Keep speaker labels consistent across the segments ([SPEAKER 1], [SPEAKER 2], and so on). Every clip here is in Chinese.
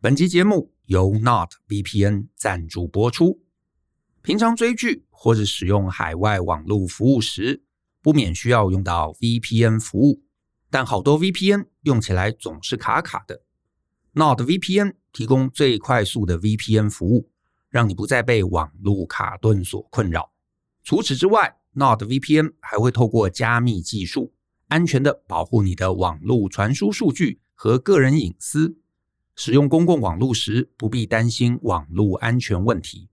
[SPEAKER 1] 本集节目由 Not VPN 赞助播出。平常追剧或者使用海外网络服务时，不免需要用到 VPN 服务，但好多 VPN 用起来总是卡卡的。Not VPN 提供最快速的 VPN 服务，让你不再被网络卡顿所困扰。除此之外，Not VPN 还会透过加密技术，安全的保护你的网络传输数据和个人隐私。使用公共网络时，不必担心网络安全问题。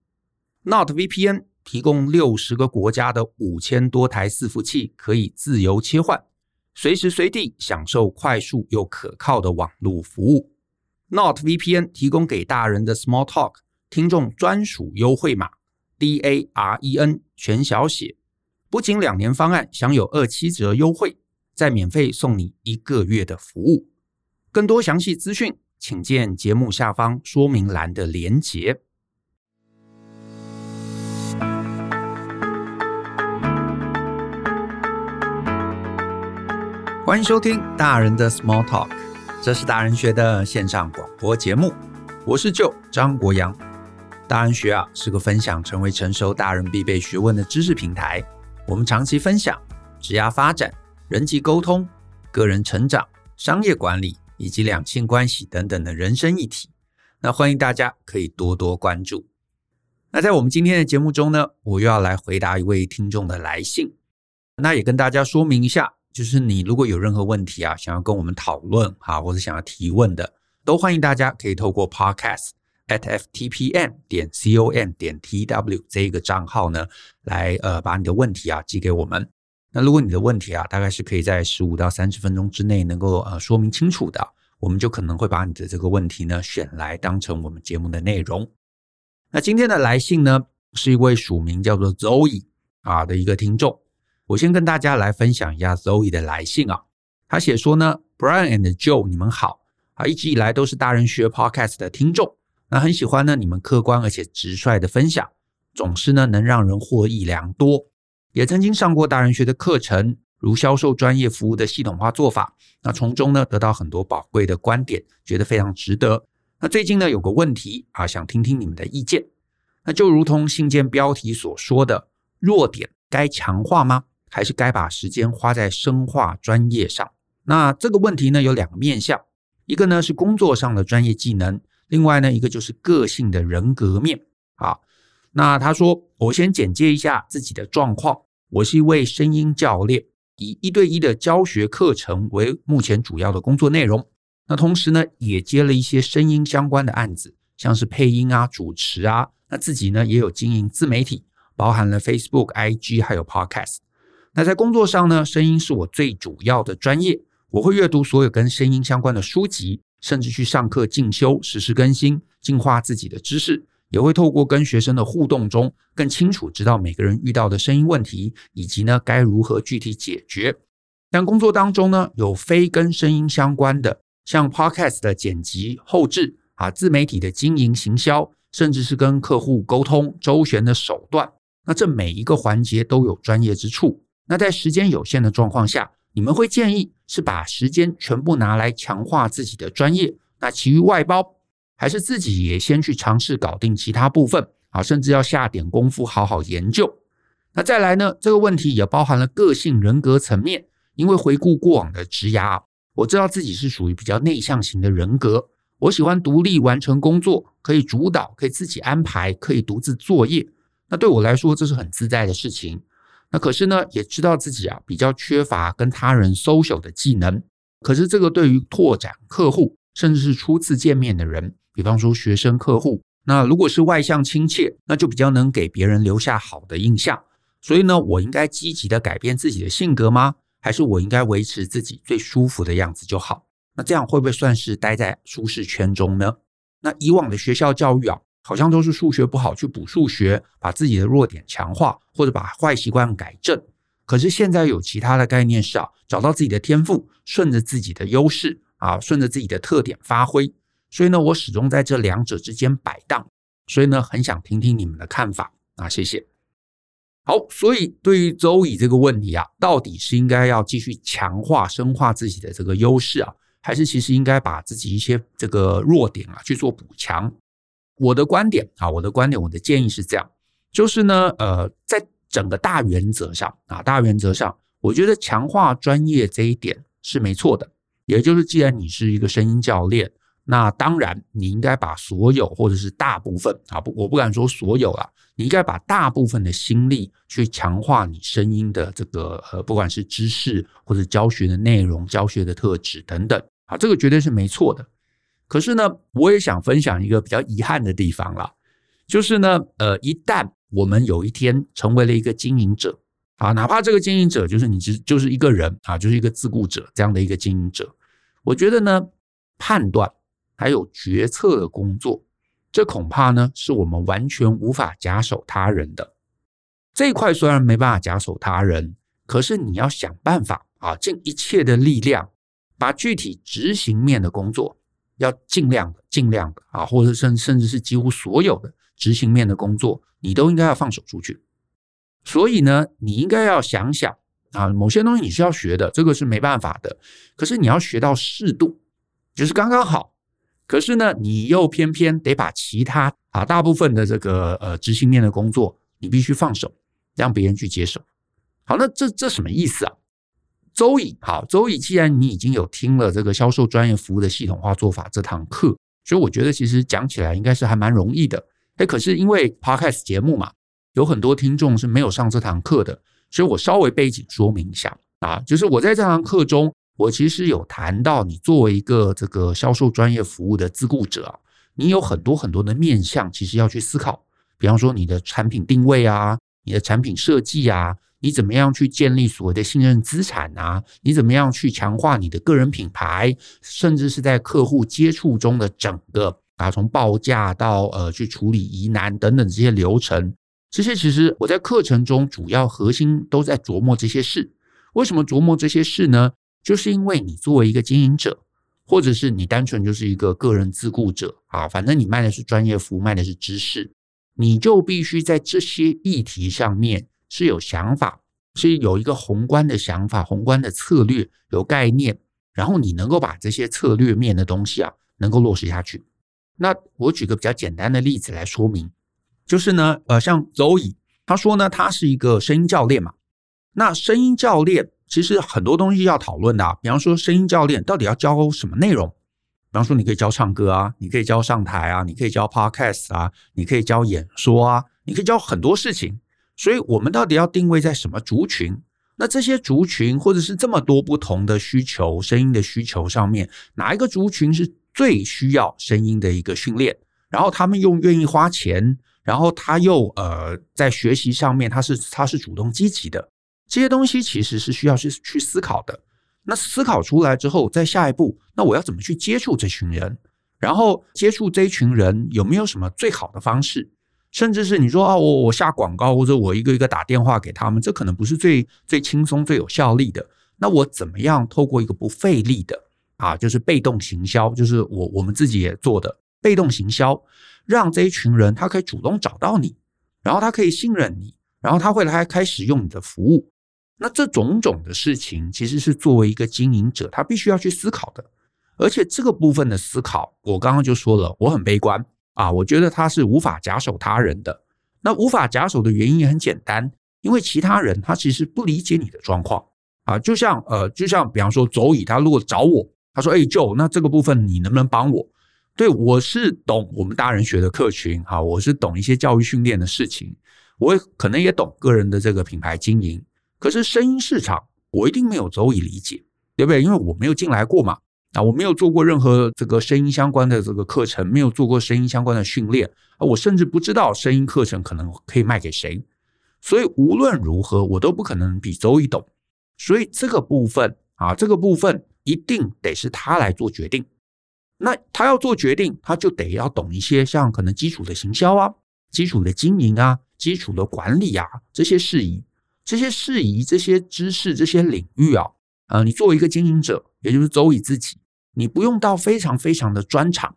[SPEAKER 1] Not VPN 提供六十个国家的五千多台伺服器，可以自由切换，随时随地享受快速又可靠的网络服务。Not VPN 提供给大人的 Small Talk 听众专属优惠码 DAREN 全小写，不仅两年方案享有二七折优惠，再免费送你一个月的服务。更多详细资讯，请见节目下方说明栏的连结。欢迎收听大人的 Small Talk，这是大人学的线上广播节目。我是舅张国阳。大人学啊是个分享成为成熟大人必备学问的知识平台。我们长期分享职业发展、人际沟通、个人成长、商业管理。以及两性关系等等的人生议题，那欢迎大家可以多多关注。那在我们今天的节目中呢，我又要来回答一位听众的来信。那也跟大家说明一下，就是你如果有任何问题啊，想要跟我们讨论啊，或者想要提问的，都欢迎大家可以透过 podcast at ftpm 点 com 点 tw 这个账号呢，来呃把你的问题啊寄给我们。那如果你的问题啊，大概是可以在十五到三十分钟之内能够呃说明清楚的，我们就可能会把你的这个问题呢选来当成我们节目的内容。那今天的来信呢，是一位署名叫做 Zoe 啊的一个听众。我先跟大家来分享一下 Zoe 的来信啊。他写说呢，Brian and Joe，你们好啊，一直以来都是大人学 Podcast 的听众，那很喜欢呢你们客观而且直率的分享，总是呢能让人获益良多。也曾经上过大人学的课程，如销售专业服务的系统化做法，那从中呢得到很多宝贵的观点，觉得非常值得。那最近呢有个问题啊，想听听你们的意见。那就如同信件标题所说的，弱点该强化吗？还是该把时间花在深化专业上？那这个问题呢有两个面向，一个呢是工作上的专业技能，另外呢一个就是个性的人格面啊。那他说，我先简介一下自己的状况。我是一位声音教练，以一对一的教学课程为目前主要的工作内容。那同时呢，也接了一些声音相关的案子，像是配音啊、主持啊。那自己呢，也有经营自媒体，包含了 Facebook、IG 还有 Podcast。那在工作上呢，声音是我最主要的专业。我会阅读所有跟声音相关的书籍，甚至去上课进修，实时更新，进化自己的知识。也会透过跟学生的互动中，更清楚知道每个人遇到的声音问题，以及呢该如何具体解决。但工作当中呢，有非跟声音相关的，像 Podcast 的剪辑、后制啊，自媒体的经营、行销，甚至是跟客户沟通周旋的手段。那这每一个环节都有专业之处。那在时间有限的状况下，你们会建议是把时间全部拿来强化自己的专业，那其余外包。还是自己也先去尝试搞定其他部分啊，甚至要下点功夫好好研究。那再来呢，这个问题也包含了个性人格层面。因为回顾过往的职涯，我知道自己是属于比较内向型的人格。我喜欢独立完成工作，可以主导，可以自己安排，可以独自作业。那对我来说，这是很自在的事情。那可是呢，也知道自己啊比较缺乏跟他人 social 的技能。可是这个对于拓展客户，甚至是初次见面的人。比方说学生客户，那如果是外向亲切，那就比较能给别人留下好的印象。所以呢，我应该积极的改变自己的性格吗？还是我应该维持自己最舒服的样子就好？那这样会不会算是待在舒适圈中呢？那以往的学校教育啊，好像都是数学不好去补数学，把自己的弱点强化，或者把坏习惯改正。可是现在有其他的概念是啊，找到自己的天赋，顺着自己的优势啊，顺着自己的特点发挥。所以呢，我始终在这两者之间摆荡，所以呢，很想听听你们的看法啊，谢谢。好，所以对于周乙这个问题啊，到底是应该要继续强化、深化自己的这个优势啊，还是其实应该把自己一些这个弱点啊去做补强？我的观点啊，我的观点，我的建议是这样，就是呢，呃，在整个大原则上啊，大原则上，我觉得强化专业这一点是没错的。也就是，既然你是一个声音教练，那当然你应该把所有或者是大部分啊，不，我不敢说所有啊，你应该把大部分的心力去强化你声音的这个呃，不管是知识或者教学的内容、教学的特质等等啊，这个绝对是没错的。可是呢，我也想分享一个比较遗憾的地方啦，就是呢，呃，一旦我们有一天成为了一个经营者啊，哪怕这个经营者就是你只就是一个人啊，就是一个自雇者这样的一个经营者，我觉得呢，判断还有决策的工作，这恐怕呢是我们完全无法假手他人的。这一块虽然没办法假手他人，可是你要想办法啊，尽一切的力量，把具体执行面的工作。要尽量的，尽量的啊，或者甚甚至是几乎所有的执行面的工作，你都应该要放手出去。所以呢，你应该要想想啊，某些东西你是要学的，这个是没办法的。可是你要学到适度，就是刚刚好。可是呢，你又偏偏得把其他啊大部分的这个呃执行面的工作，你必须放手，让别人去接手。好，那这这什么意思啊？周乙，好，周乙，既然你已经有听了这个销售专业服务的系统化做法这堂课，所以我觉得其实讲起来应该是还蛮容易的。哎，可是因为 Podcast 节目嘛，有很多听众是没有上这堂课的，所以我稍微背景说明一下啊，就是我在这堂课中，我其实有谈到，你作为一个这个销售专业服务的自雇者啊，你有很多很多的面向，其实要去思考，比方说你的产品定位啊，你的产品设计啊。你怎么样去建立所谓的信任资产啊？你怎么样去强化你的个人品牌？甚至是在客户接触中的整个啊，从报价到呃去处理疑难等等这些流程，这些其实我在课程中主要核心都在琢磨这些事。为什么琢磨这些事呢？就是因为你作为一个经营者，或者是你单纯就是一个个人自雇者啊，反正你卖的是专业服务，卖的是知识，你就必须在这些议题上面。是有想法，是有一个宏观的想法、宏观的策略、有概念，然后你能够把这些策略面的东西啊，能够落实下去。那我举个比较简单的例子来说明，就是呢，呃，像周乙他说呢，他是一个声音教练嘛。那声音教练其实很多东西要讨论的，比方说声音教练到底要教什么内容？比方说你可以教唱歌啊，你可以教上台啊，你可以教 podcast 啊，你可以教演说啊，你可以教很多事情。所以，我们到底要定位在什么族群？那这些族群，或者是这么多不同的需求、声音的需求上面，哪一个族群是最需要声音的一个训练？然后他们又愿意花钱，然后他又呃在学习上面，他是他是主动积极的。这些东西其实是需要去去思考的。那思考出来之后，在下一步，那我要怎么去接触这群人？然后接触这一群人有没有什么最好的方式？甚至是你说啊，我我下广告，或者我一个一个打电话给他们，这可能不是最最轻松、最有效力的。那我怎么样透过一个不费力的啊，就是被动行销，就是我我们自己也做的被动行销，让这一群人他可以主动找到你，然后他可以信任你，然后他会来开始用你的服务。那这种种的事情，其实是作为一个经营者，他必须要去思考的。而且这个部分的思考，我刚刚就说了，我很悲观。啊，我觉得他是无法假手他人的。那无法假手的原因也很简单，因为其他人他其实不理解你的状况啊。就像呃，就像比方说周乙，他如果找我，他说：“哎，Joe，那这个部分你能不能帮我？”对，我是懂我们大人学的客群，哈，我是懂一些教育训练的事情，我可能也懂个人的这个品牌经营。可是声音市场，我一定没有周乙理解，对不对？因为我没有进来过嘛。啊，我没有做过任何这个声音相关的这个课程，没有做过声音相关的训练啊，我甚至不知道声音课程可能可以卖给谁，所以无论如何，我都不可能比周易懂，所以这个部分啊，这个部分一定得是他来做决定。那他要做决定，他就得要懂一些像可能基础的行销啊、基础的经营啊、基础的管理啊这些事宜，这些事宜、这些知识、这些领域啊，啊，你作为一个经营者，也就是周乙自己。你不用到非常非常的专长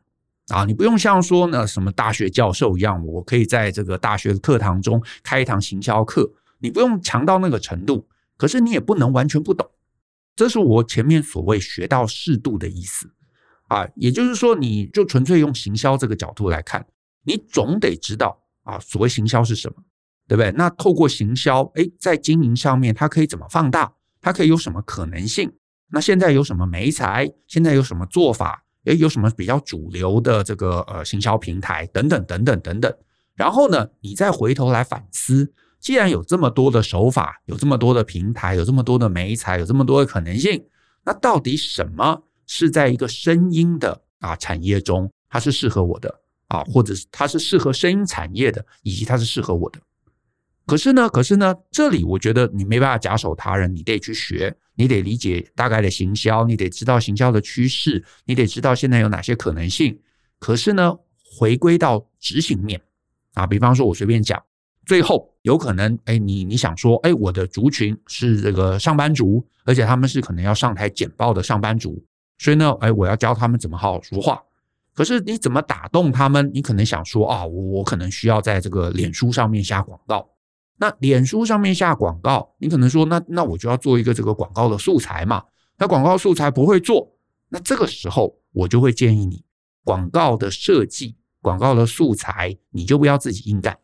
[SPEAKER 1] 啊，你不用像说呢什么大学教授一样，我可以在这个大学的课堂中开一堂行销课，你不用强到那个程度，可是你也不能完全不懂。这是我前面所谓学到适度的意思啊，也就是说，你就纯粹用行销这个角度来看，你总得知道啊，所谓行销是什么，对不对？那透过行销，诶，在经营上面，它可以怎么放大？它可以有什么可能性？那现在有什么媒材？现在有什么做法？诶，有什么比较主流的这个呃行销平台？等等等等等等。然后呢，你再回头来反思。既然有这么多的手法，有这么多的平台，有这么多的媒材，有这么多的可能性，那到底什么是在一个声音的啊产业中，它是适合我的啊，或者是它是适合声音产业的，以及它是适合我的？可是呢，可是呢，这里我觉得你没办法假手他人，你得去学，你得理解大概的行销，你得知道行销的趋势，你得知道现在有哪些可能性。可是呢，回归到执行面啊，比方说我随便讲。最后有可能，哎，你你想说，哎，我的族群是这个上班族，而且他们是可能要上台简报的上班族，所以呢，哎，我要教他们怎么好好说话。可是你怎么打动他们？你可能想说啊，我我可能需要在这个脸书上面下广告。那脸书上面下广告，你可能说，那那我就要做一个这个广告的素材嘛。那广告素材不会做，那这个时候我就会建议你，广告的设计、广告的素材，你就不要自己硬干。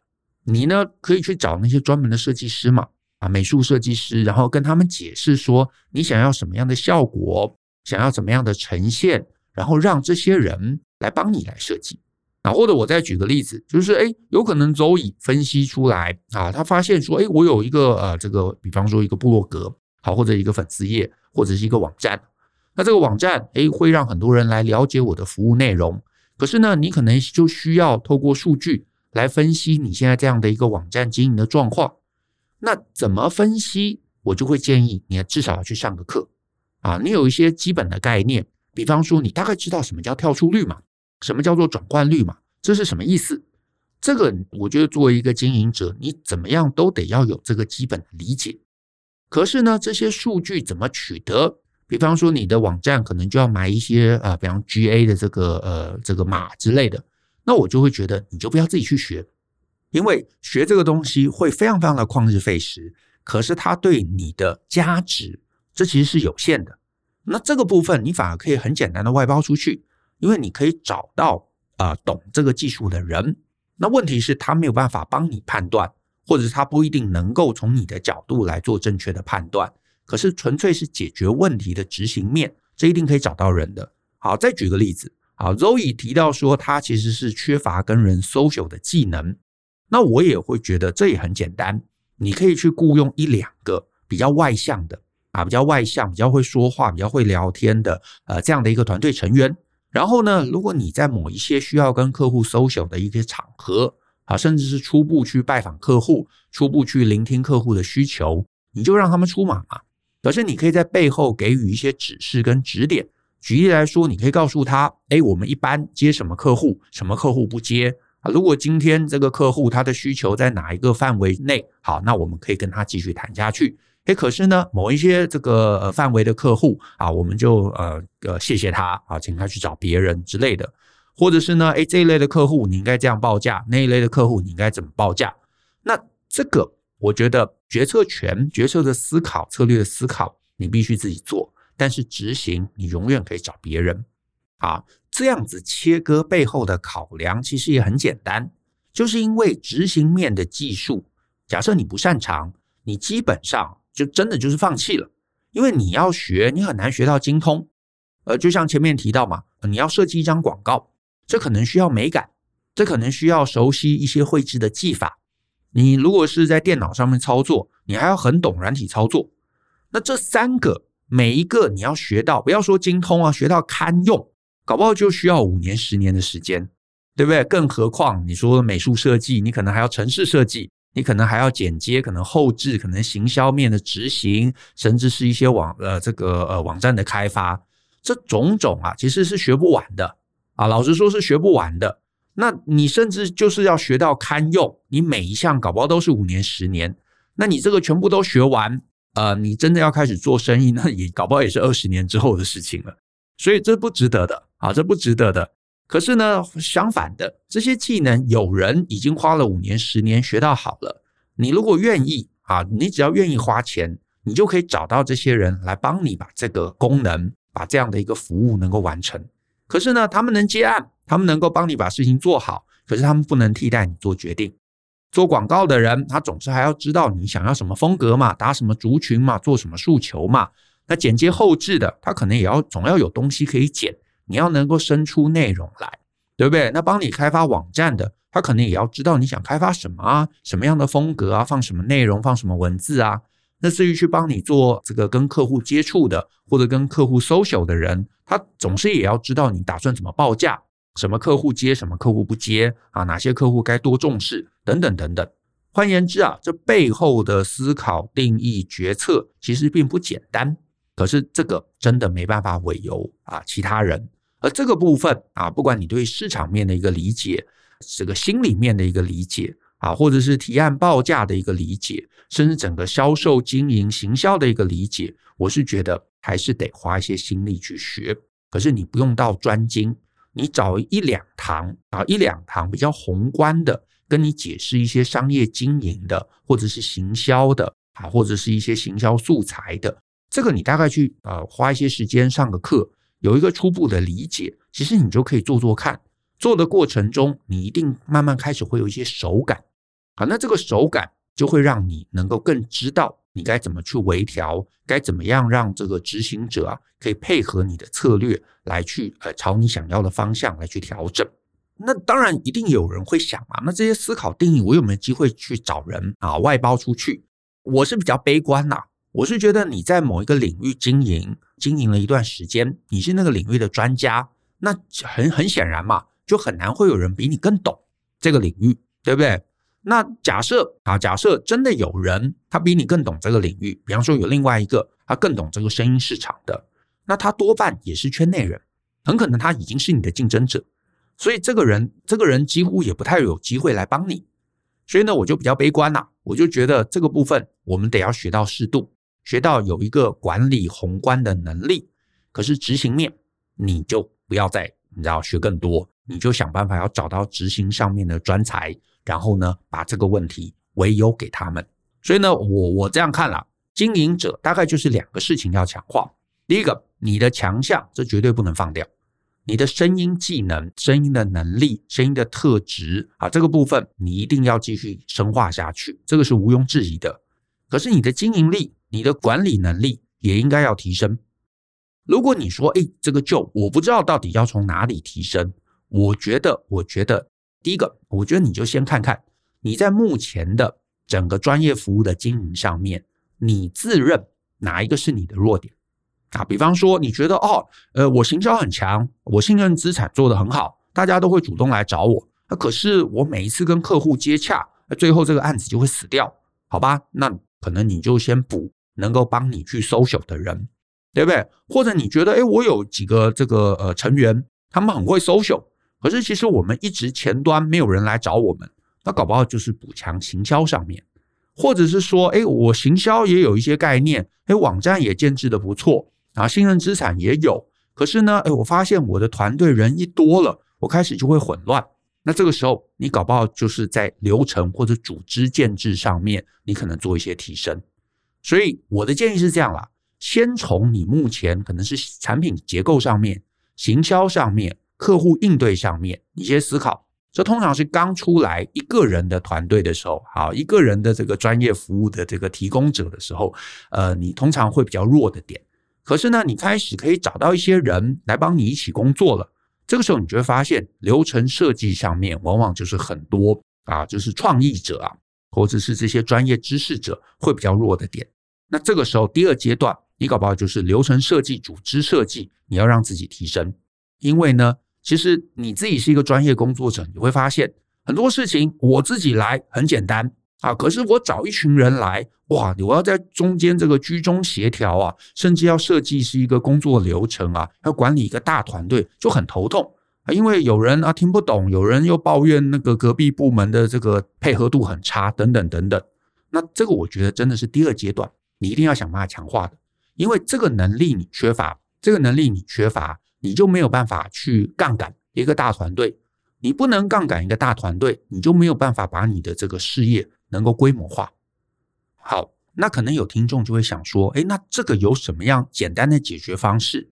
[SPEAKER 1] 你呢，可以去找那些专门的设计师嘛，啊，美术设计师，然后跟他们解释说你想要什么样的效果，想要怎么样的呈现，然后让这些人来帮你来设计。啊，或者我再举个例子，就是诶，有可能周乙分析出来啊，他发现说，诶，我有一个呃，这个比方说一个部落格，好，或者一个粉丝页，或者是一个网站，那这个网站诶，会让很多人来了解我的服务内容，可是呢，你可能就需要透过数据。来分析你现在这样的一个网站经营的状况，那怎么分析？我就会建议你至少要去上个课啊，你有一些基本的概念，比方说你大概知道什么叫跳出率嘛，什么叫做转换率嘛，这是什么意思？这个我觉得作为一个经营者，你怎么样都得要有这个基本理解。可是呢，这些数据怎么取得？比方说你的网站可能就要买一些啊，比方 GA 的这个呃这个码之类的。那我就会觉得，你就不要自己去学，因为学这个东西会非常非常的旷日费时，可是它对你的价值，这其实是有限的。那这个部分你反而可以很简单的外包出去，因为你可以找到啊、懂这个技术的人。那问题是，他没有办法帮你判断，或者是他不一定能够从你的角度来做正确的判断。可是纯粹是解决问题的执行面，这一定可以找到人的。好，再举个例子。好，Zoe 提到说，他其实是缺乏跟人 social 的技能。那我也会觉得这也很简单，你可以去雇佣一两个比较外向的啊，比较外向、比较会说话、比较会聊天的呃这样的一个团队成员。然后呢，如果你在某一些需要跟客户 social 的一些场合啊，甚至是初步去拜访客户、初步去聆听客户的需求，你就让他们出马嘛。可是你可以在背后给予一些指示跟指点。举例来说，你可以告诉他：哎，我们一般接什么客户，什么客户不接啊？如果今天这个客户他的需求在哪一个范围内，好，那我们可以跟他继续谈下去。哎，可是呢，某一些这个范围的客户啊，我们就呃呃谢谢他啊，请他去找别人之类的，或者是呢，哎这一类的客户你应该这样报价，那一类的客户你应该怎么报价？那这个我觉得决策权、决策的思考、策略的思考，你必须自己做。但是执行你永远可以找别人，啊，这样子切割背后的考量其实也很简单，就是因为执行面的技术，假设你不擅长，你基本上就真的就是放弃了，因为你要学，你很难学到精通。呃，就像前面提到嘛，你要设计一张广告，这可能需要美感，这可能需要熟悉一些绘制的技法。你如果是在电脑上面操作，你还要很懂软体操作。那这三个。每一个你要学到，不要说精通啊，学到堪用，搞不好就需要五年、十年的时间，对不对？更何况你说美术设计，你可能还要城市设计，你可能还要剪接，可能后置，可能行销面的执行，甚至是一些网呃这个呃网站的开发，这种种啊，其实是学不完的啊。老实说，是学不完的。那你甚至就是要学到堪用，你每一项搞不好都是五年、十年，那你这个全部都学完。呃，你真的要开始做生意，那也搞不好也是二十年之后的事情了，所以这不值得的啊，这不值得的。可是呢，相反的，这些技能有人已经花了五年、十年学到好了。你如果愿意啊，你只要愿意花钱，你就可以找到这些人来帮你把这个功能、把这样的一个服务能够完成。可是呢，他们能接案，他们能够帮你把事情做好，可是他们不能替代你做决定。做广告的人，他总是还要知道你想要什么风格嘛，打什么族群嘛，做什么诉求嘛。那剪接后置的，他可能也要总要有东西可以剪，你要能够生出内容来，对不对？那帮你开发网站的，他可能也要知道你想开发什么啊，什么样的风格啊，放什么内容，放什么文字啊。那至于去帮你做这个跟客户接触的，或者跟客户 social 的人，他总是也要知道你打算怎么报价。什么客户接，什么客户不接啊？哪些客户该多重视？等等等等。换言之啊，这背后的思考、定义、决策其实并不简单。可是这个真的没办法委由啊其他人。而这个部分啊，不管你对市场面的一个理解，这个心里面的一个理解啊，或者是提案报价的一个理解，甚至整个销售、经营、行销的一个理解，我是觉得还是得花一些心力去学。可是你不用到专精。你找一两堂啊，一两堂比较宏观的，跟你解释一些商业经营的，或者是行销的啊，或者是一些行销素材的，这个你大概去呃花一些时间上个课，有一个初步的理解，其实你就可以做做看。做的过程中，你一定慢慢开始会有一些手感，好，那这个手感就会让你能够更知道。你该怎么去微调？该怎么样让这个执行者啊，可以配合你的策略来去呃，朝你想要的方向来去调整？那当然一定有人会想啊，那这些思考定义，我有没有机会去找人啊，外包出去？我是比较悲观呐，我是觉得你在某一个领域经营，经营了一段时间，你是那个领域的专家，那很很显然嘛，就很难会有人比你更懂这个领域，对不对？那假设啊，假设真的有人他比你更懂这个领域，比方说有另外一个他更懂这个声音市场的，那他多半也是圈内人，很可能他已经是你的竞争者，所以这个人这个人几乎也不太有机会来帮你，所以呢，我就比较悲观呐，我就觉得这个部分我们得要学到适度，学到有一个管理宏观的能力，可是执行面你就不要再你知道学更多，你就想办法要找到执行上面的专才。然后呢，把这个问题委由给他们。所以呢，我我这样看了，经营者大概就是两个事情要强化。第一个，你的强项，这绝对不能放掉。你的声音技能、声音的能力、声音的特质啊，这个部分你一定要继续深化下去，这个是毋庸置疑的。可是你的经营力、你的管理能力也应该要提升。如果你说，哎，这个就我不知道到底要从哪里提升，我觉得，我觉得。第一个，我觉得你就先看看你在目前的整个专业服务的经营上面，你自认哪一个是你的弱点啊？比方说，你觉得哦，呃，我行销很强，我信任资产做得很好，大家都会主动来找我。那可是我每一次跟客户接洽，最后这个案子就会死掉，好吧？那可能你就先补能够帮你去 social 的人，对不对？或者你觉得，诶，我有几个这个呃成员，他们很会 social。可是，其实我们一直前端没有人来找我们，那搞不好就是补强行销上面，或者是说，哎，我行销也有一些概念，哎，网站也建置的不错啊，信任资产也有。可是呢，哎，我发现我的团队人一多了，我开始就会混乱。那这个时候，你搞不好就是在流程或者组织建制上面，你可能做一些提升。所以我的建议是这样啦，先从你目前可能是产品结构上面、行销上面。客户应对上面一些思考，这通常是刚出来一个人的团队的时候，好，一个人的这个专业服务的这个提供者的时候，呃，你通常会比较弱的点。可是呢，你开始可以找到一些人来帮你一起工作了，这个时候你就会发现流程设计上面往往就是很多啊，就是创意者啊，或者是这些专业知识者会比较弱的点。那这个时候第二阶段，你搞不好就是流程设计、组织设计，你要让自己提升，因为呢。其实你自己是一个专业工作者，你会发现很多事情我自己来很简单啊，可是我找一群人来，哇，我要在中间这个居中协调啊，甚至要设计是一个工作流程啊，要管理一个大团队就很头痛啊，因为有人啊听不懂，有人又抱怨那个隔壁部门的这个配合度很差，等等等等。那这个我觉得真的是第二阶段，你一定要想办法强化的，因为这个能力你缺乏，这个能力你缺乏。你就没有办法去杠杆一个大团队，你不能杠杆一个大团队，你就没有办法把你的这个事业能够规模化。好，那可能有听众就会想说，诶，那这个有什么样简单的解决方式？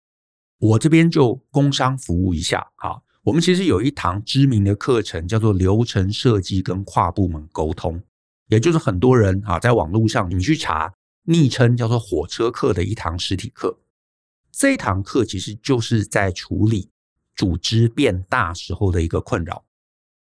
[SPEAKER 1] 我这边就工商服务一下。好，我们其实有一堂知名的课程，叫做流程设计跟跨部门沟通，也就是很多人啊在网络上你去查，昵称叫做火车课的一堂实体课。这一堂课其实就是在处理组织变大时候的一个困扰，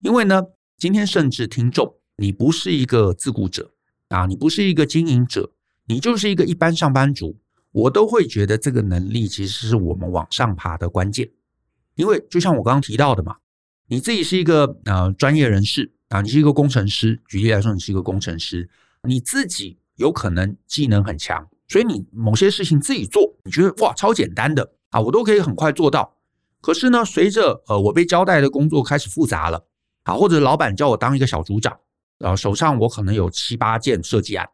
[SPEAKER 1] 因为呢，今天甚至听众，你不是一个自雇者啊，你不是一个经营者，你就是一个一般上班族，我都会觉得这个能力其实是我们往上爬的关键。因为就像我刚刚提到的嘛，你自己是一个呃专业人士啊，你是一个工程师，举例来说，你是一个工程师，你自己有可能技能很强。所以你某些事情自己做，你觉得哇超简单的啊，我都可以很快做到。可是呢，随着呃我被交代的工作开始复杂了啊，或者老板叫我当一个小组长，然后手上我可能有七八件设计案，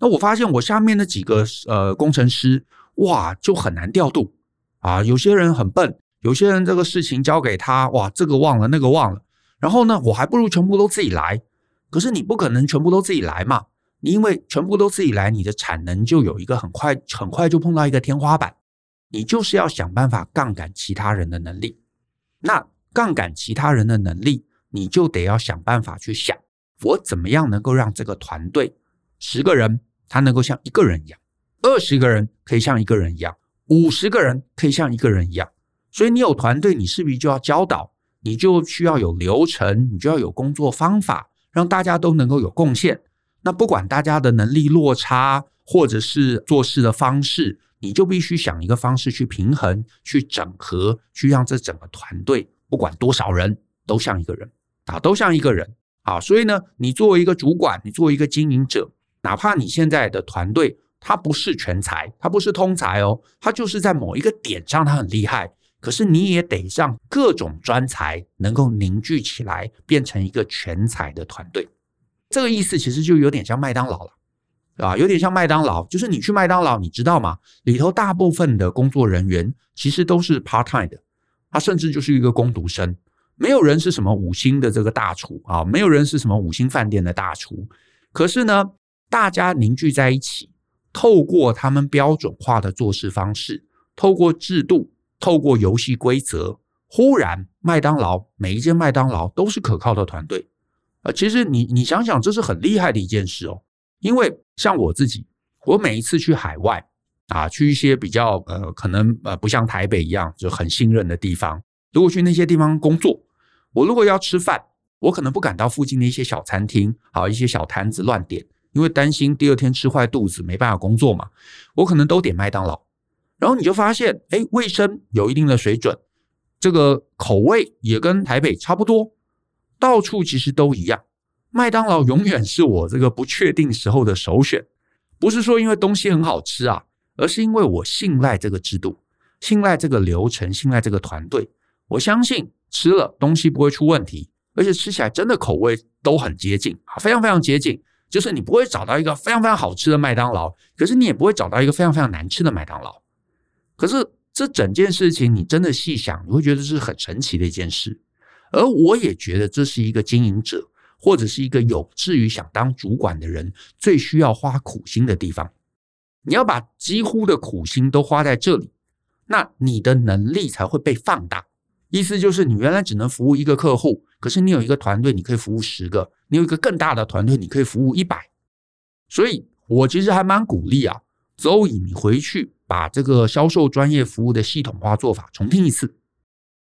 [SPEAKER 1] 那我发现我下面的几个呃工程师哇就很难调度啊，有些人很笨，有些人这个事情交给他哇这个忘了那个忘了，然后呢我还不如全部都自己来。可是你不可能全部都自己来嘛。因为全部都自己来，你的产能就有一个很快很快就碰到一个天花板，你就是要想办法杠杆其他人的能力。那杠杆其他人的能力，你就得要想办法去想，我怎么样能够让这个团队十个人他能够像一个人一样，二十个人可以像一个人一样，五十个人可以像一个人一样。所以你有团队，你势必就要教导，你就需要有流程，你就要有工作方法，让大家都能够有贡献。那不管大家的能力落差，或者是做事的方式，你就必须想一个方式去平衡、去整合，去让这整个团队不管多少人都像一个人啊，都像一个人啊。所以呢，你作为一个主管，你作为一个经营者，哪怕你现在的团队他不是全才，他不是通才哦，他就是在某一个点上他很厉害，可是你也得让各种专才能够凝聚起来，变成一个全才的团队。这个意思其实就有点像麦当劳了，啊，有点像麦当劳，就是你去麦当劳，你知道吗？里头大部分的工作人员其实都是 part time 的，他甚至就是一个工读生，没有人是什么五星的这个大厨啊，没有人是什么五星饭店的大厨。可是呢，大家凝聚在一起，透过他们标准化的做事方式，透过制度，透过游戏规则，忽然麦当劳每一间麦当劳都是可靠的团队。呃，其实你你想想，这是很厉害的一件事哦。因为像我自己，我每一次去海外啊，去一些比较呃，可能呃不像台北一样就很信任的地方，如果去那些地方工作，我如果要吃饭，我可能不敢到附近的一些小餐厅，好一些小摊子乱点，因为担心第二天吃坏肚子，没办法工作嘛。我可能都点麦当劳，然后你就发现，哎，卫生有一定的水准，这个口味也跟台北差不多。到处其实都一样，麦当劳永远是我这个不确定时候的首选。不是说因为东西很好吃啊，而是因为我信赖这个制度，信赖这个流程，信赖这个团队。我相信吃了东西不会出问题，而且吃起来真的口味都很接近啊，非常非常接近。就是你不会找到一个非常非常好吃的麦当劳，可是你也不会找到一个非常非常难吃的麦当劳。可是这整件事情你真的细想，你会觉得是很神奇的一件事。而我也觉得这是一个经营者，或者是一个有志于想当主管的人最需要花苦心的地方。你要把几乎的苦心都花在这里，那你的能力才会被放大。意思就是，你原来只能服务一个客户，可是你有一个团队，你可以服务十个；你有一个更大的团队，你可以服务一百。所以我其实还蛮鼓励啊周颖你回去把这个销售专业服务的系统化做法重听一次。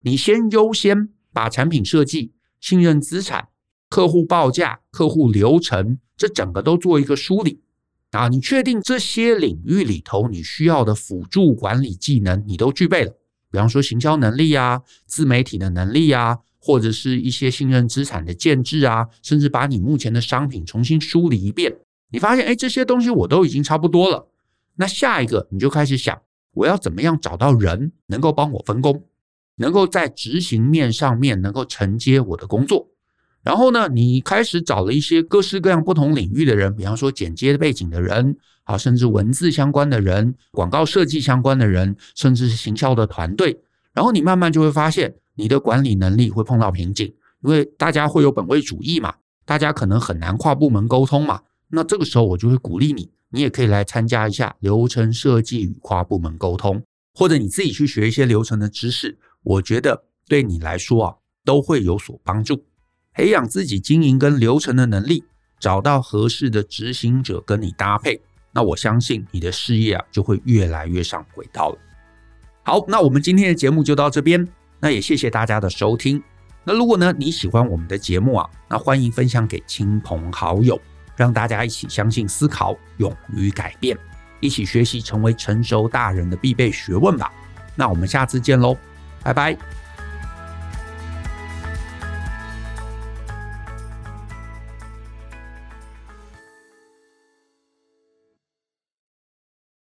[SPEAKER 1] 你先优先。把产品设计、信任资产、客户报价、客户流程，这整个都做一个梳理啊！你确定这些领域里头你需要的辅助管理技能你都具备了，比方说行销能力啊、自媒体的能力啊，或者是一些信任资产的建制啊，甚至把你目前的商品重新梳理一遍，你发现哎，这些东西我都已经差不多了。那下一个你就开始想，我要怎么样找到人能够帮我分工？能够在执行面上面能够承接我的工作，然后呢，你开始找了一些各式各样不同领域的人，比方说剪接背景的人，啊，甚至文字相关的人，广告设计相关的人，甚至是行销的团队，然后你慢慢就会发现，你的管理能力会碰到瓶颈，因为大家会有本位主义嘛，大家可能很难跨部门沟通嘛，那这个时候我就会鼓励你，你也可以来参加一下流程设计与跨部门沟通，或者你自己去学一些流程的知识，我觉得对你来说啊都会有所帮助。培养自己经营跟流程的能力，找到合适的执行者跟你搭配，那我相信你的事业啊就会越来越上轨道了。好，那我们今天的节目就到这边，那也谢谢大家的收听。那如果呢你喜欢我们的节目啊，那欢迎分享给亲朋好友，让大家一起相信、思考、勇于改变，一起学习成为成熟大人的必备学问吧。那我们下次见喽，拜拜。